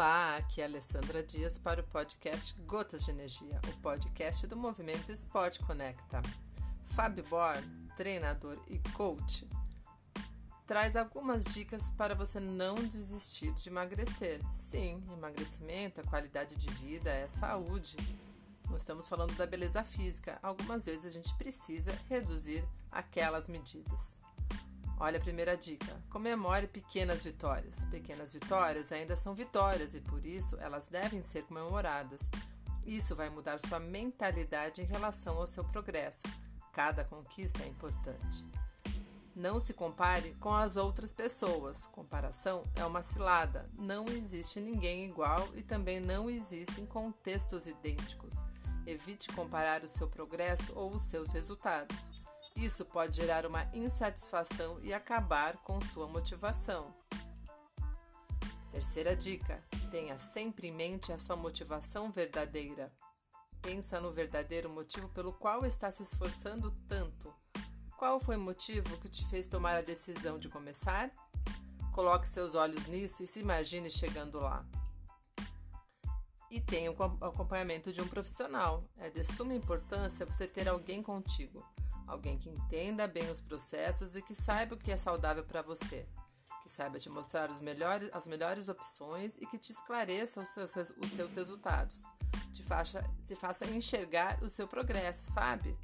Olá, aqui é Alessandra Dias para o podcast Gotas de Energia, o podcast do movimento Esporte Conecta. Fábio Born, treinador e coach, traz algumas dicas para você não desistir de emagrecer. Sim, emagrecimento é qualidade de vida, é saúde. Não estamos falando da beleza física. Algumas vezes a gente precisa reduzir aquelas medidas. Olha a primeira dica: comemore pequenas vitórias. Pequenas vitórias ainda são vitórias e por isso elas devem ser comemoradas. Isso vai mudar sua mentalidade em relação ao seu progresso. Cada conquista é importante. Não se compare com as outras pessoas. Comparação é uma cilada. Não existe ninguém igual e também não existem contextos idênticos. Evite comparar o seu progresso ou os seus resultados. Isso pode gerar uma insatisfação e acabar com sua motivação. Terceira dica: tenha sempre em mente a sua motivação verdadeira. Pensa no verdadeiro motivo pelo qual está se esforçando tanto. Qual foi o motivo que te fez tomar a decisão de começar? Coloque seus olhos nisso e se imagine chegando lá. E tenha o acompanhamento de um profissional. É de suma importância você ter alguém contigo Alguém que entenda bem os processos e que saiba o que é saudável para você. Que saiba te mostrar os melhores, as melhores opções e que te esclareça os seus, os seus resultados. Te faça, te faça enxergar o seu progresso, sabe?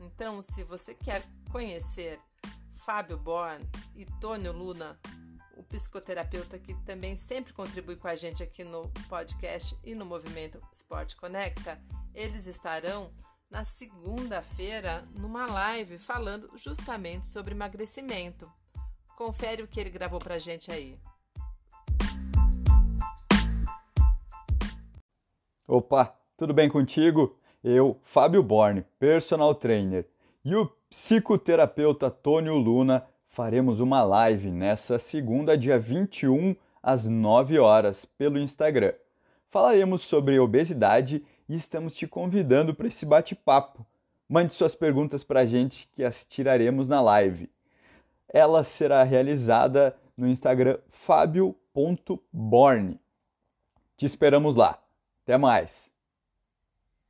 Então, se você quer conhecer Fábio Born e Tônio Luna, o psicoterapeuta que também sempre contribui com a gente aqui no podcast e no movimento Esporte Conecta, eles estarão na segunda-feira numa live falando justamente sobre emagrecimento. Confere o que ele gravou pra gente aí. Opa, tudo bem contigo? Eu, Fábio Borne, personal trainer, e o psicoterapeuta Tônio Luna faremos uma live nessa segunda, dia 21, às 9 horas, pelo Instagram. Falaremos sobre obesidade e estamos te convidando para esse bate-papo. Mande suas perguntas para a gente que as tiraremos na live. Ela será realizada no Instagram fabio.born. Te esperamos lá. Até mais!